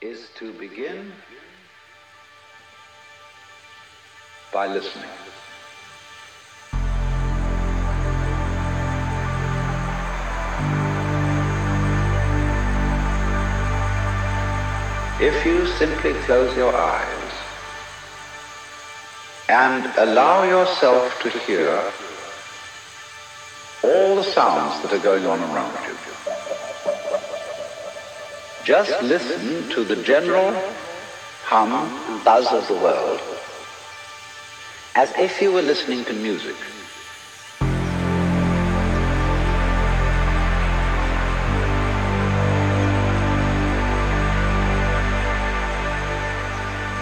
is to begin by listening. If you simply close your eyes and allow yourself to hear all the sounds that are going on around you, just listen to the general hum and buzz of the world as if you were listening to music.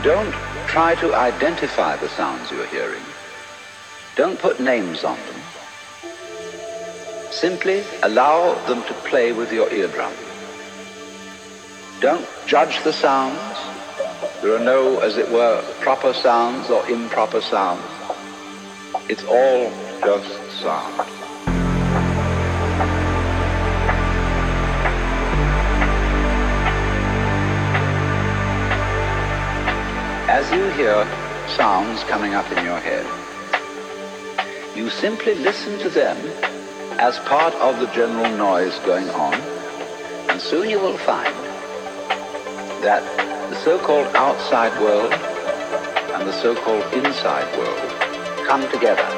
Don't try to identify the sounds you're hearing. Don't put names on them. Simply allow them to play with your eardrum. Don't judge the sounds. There are no, as it were, proper sounds or improper sounds. It's all just sound. As you hear sounds coming up in your head, you simply listen to them as part of the general noise going on, and soon you will find that the so-called outside world and the so-called inside world come together,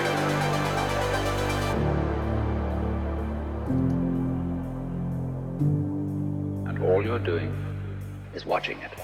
Is watching it.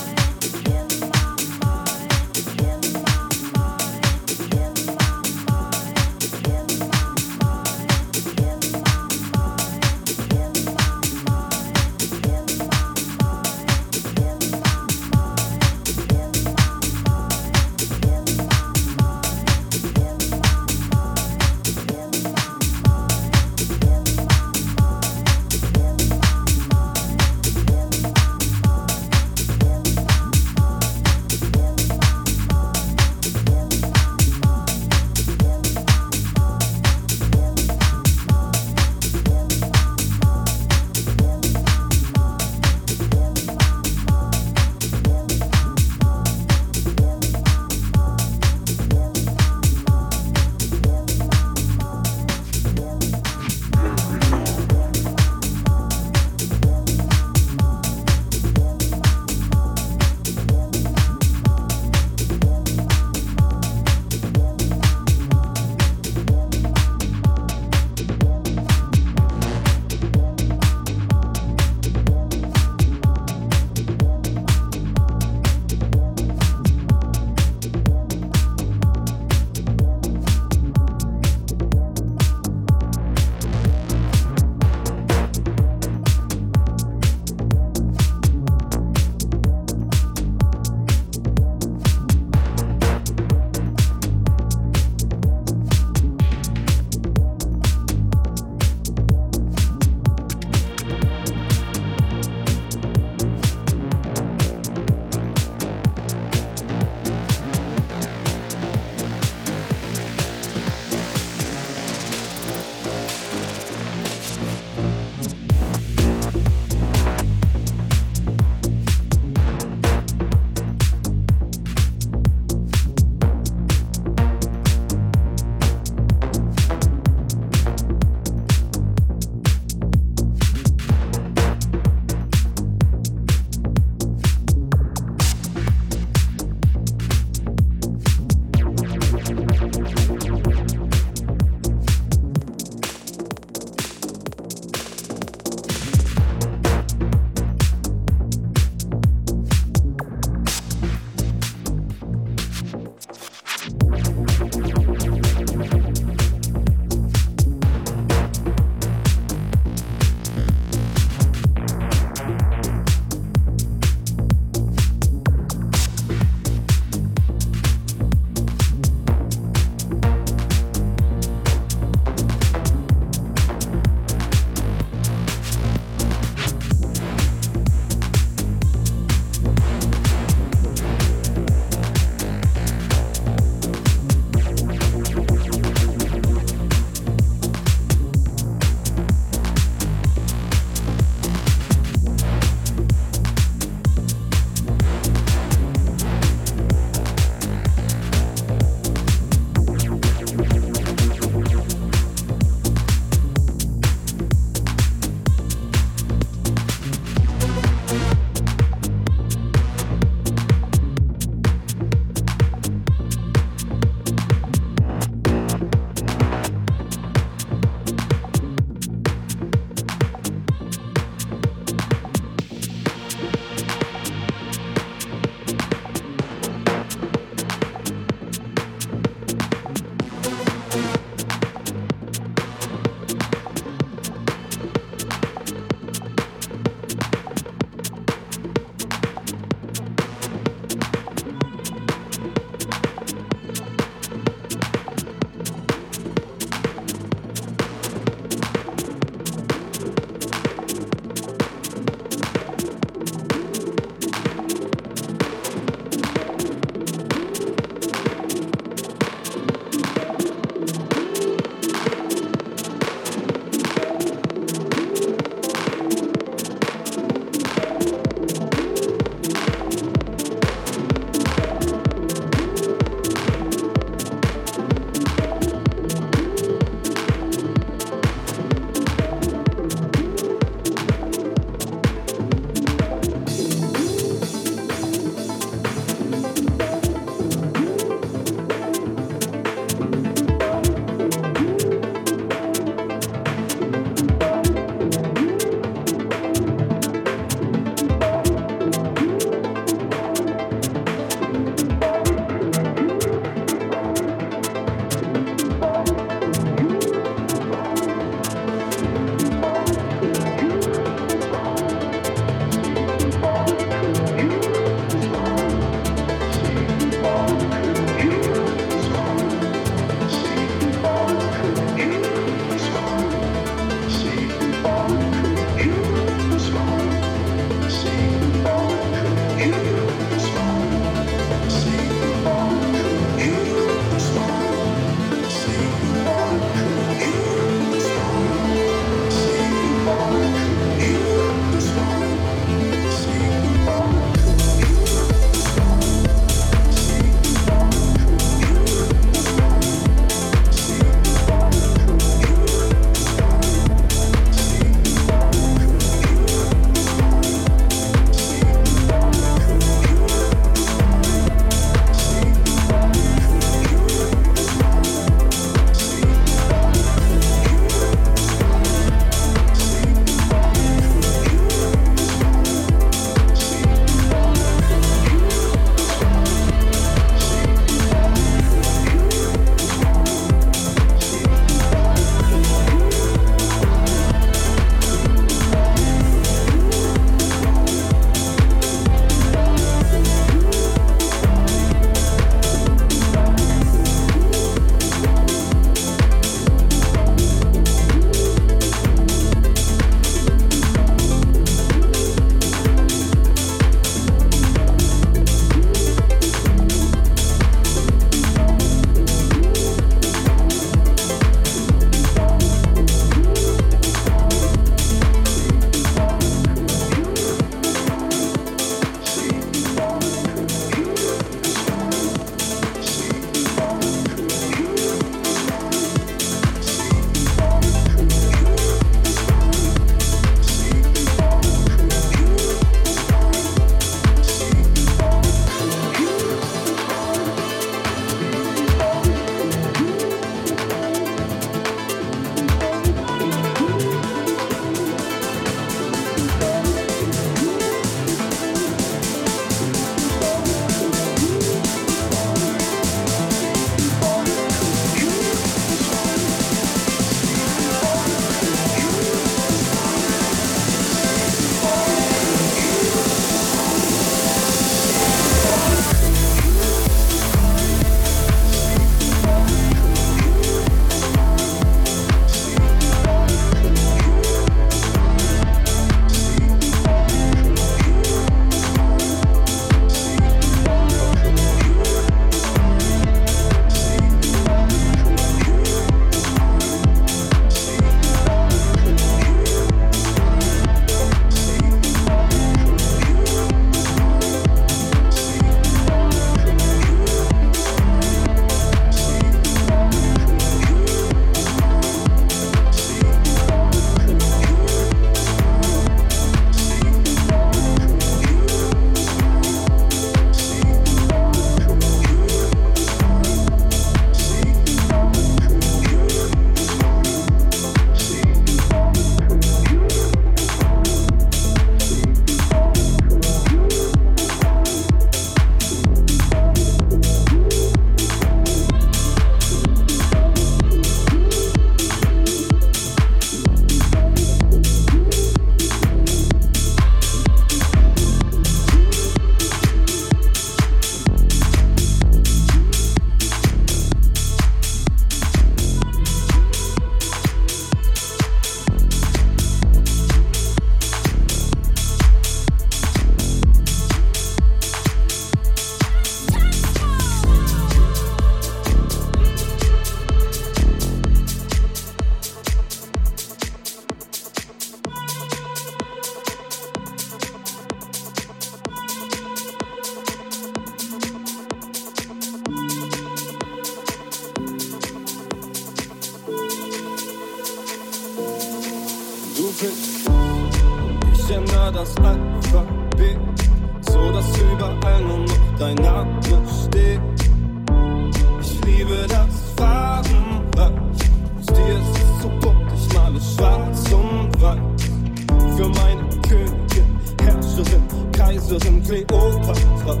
Kaiserin, Kleopatra,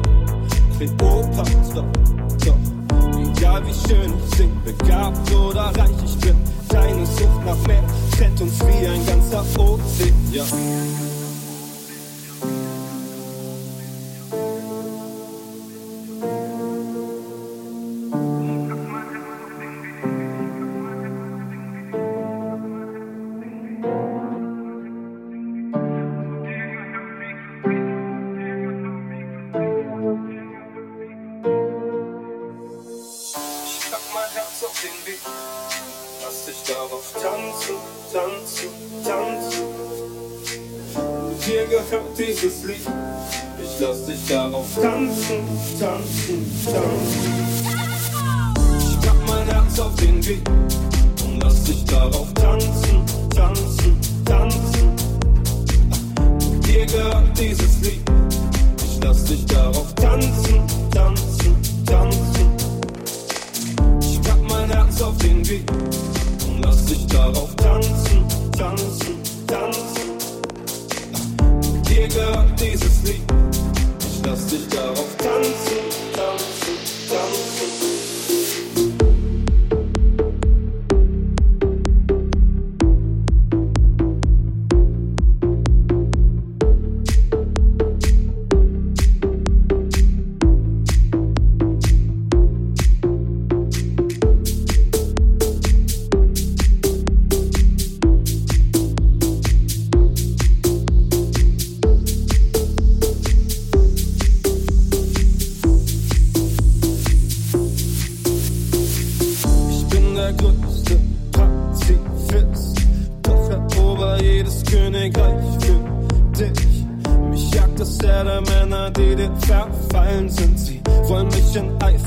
Kleopatra, doch egal wie schön ich sing, begabt oder reich ich bin, deine Sucht nach mehr trennt uns wie ein ganzer Ozean. dieses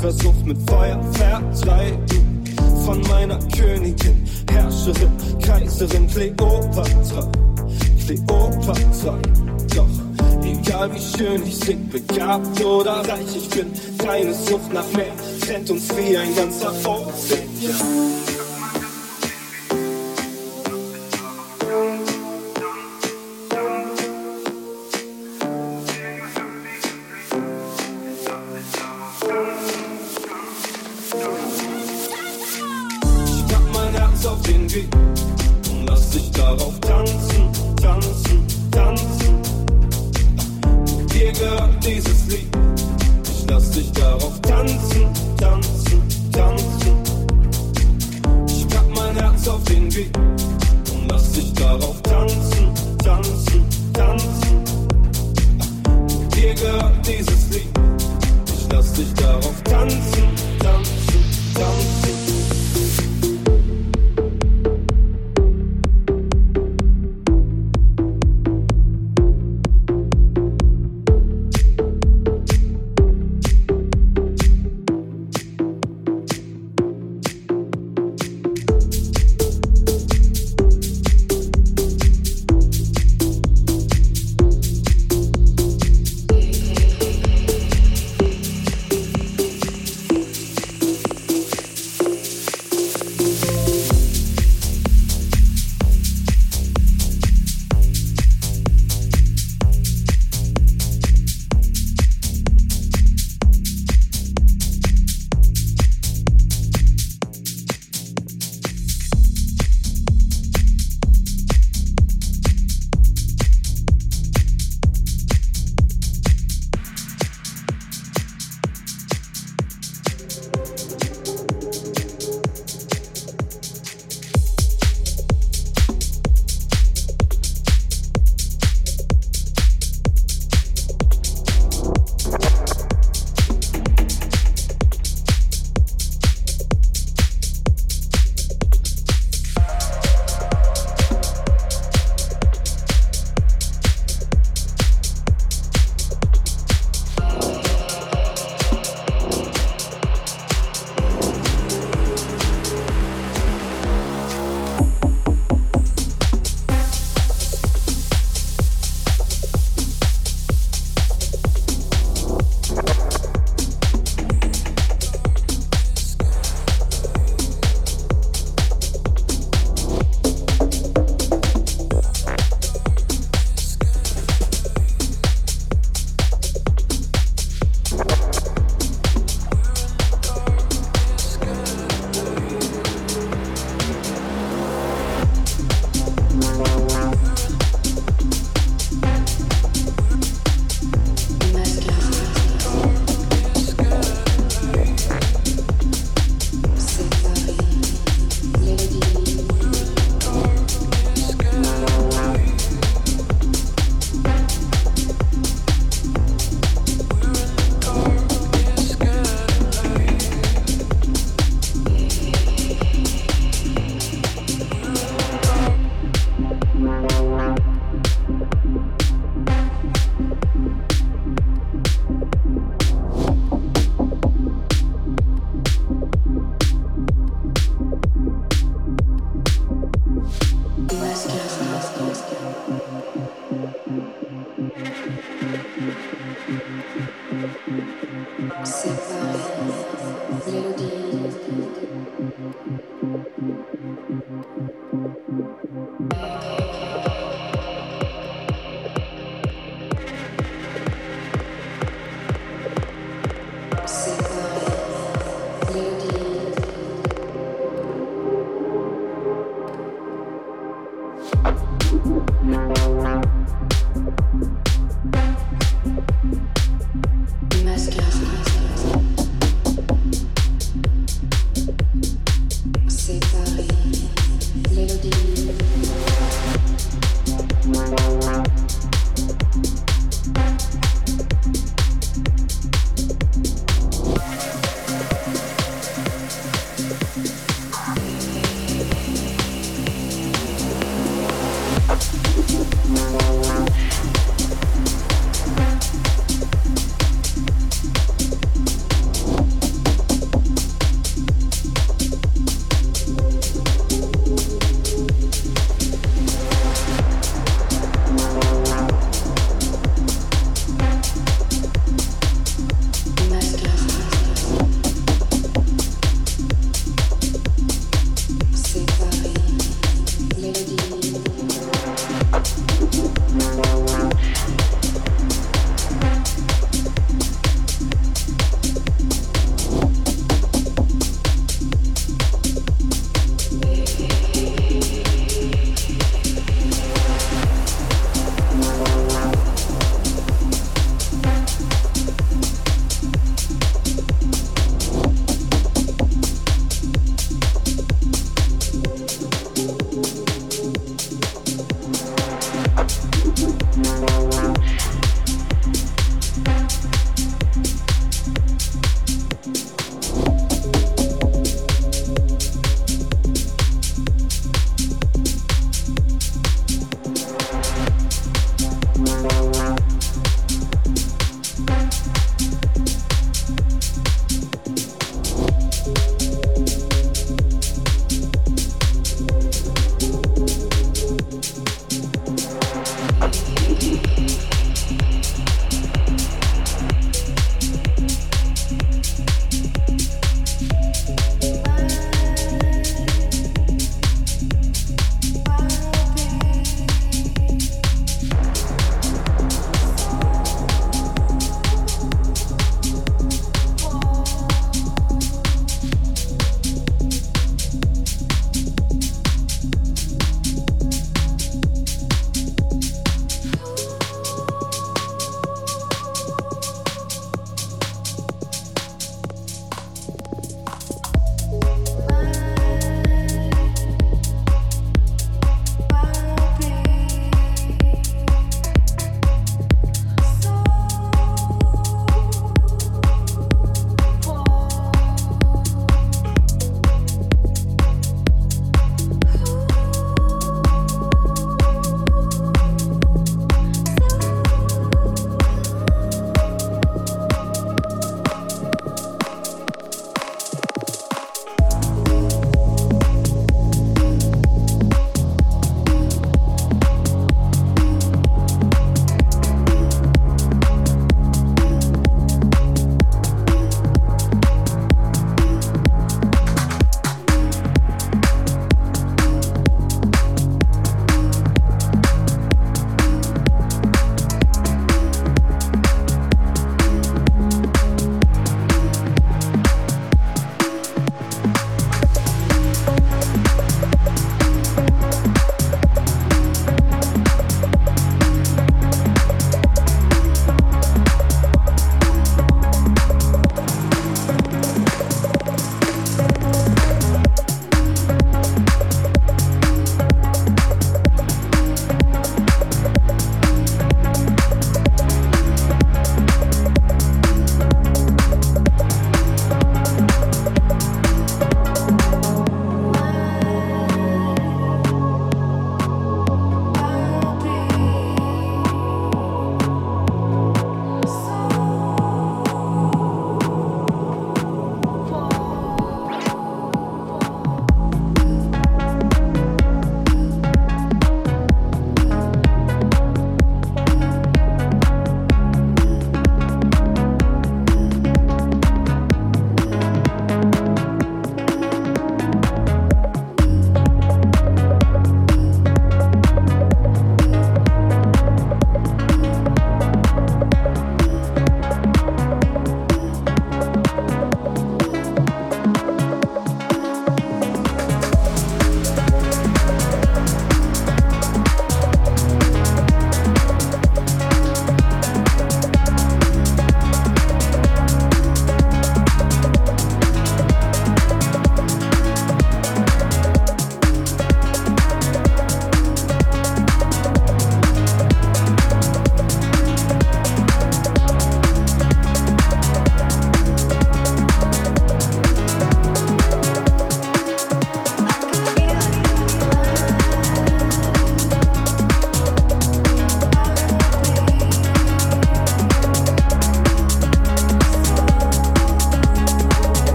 versucht mit Feuer vertreiben von meiner Königin, Herrscherin, Kaiserin Kleopatra, Kleopatra. Doch egal wie schön ich sing, begabt oder reich ich bin, deine Sucht nach mehr trennt uns wie ein ganzer Ozean.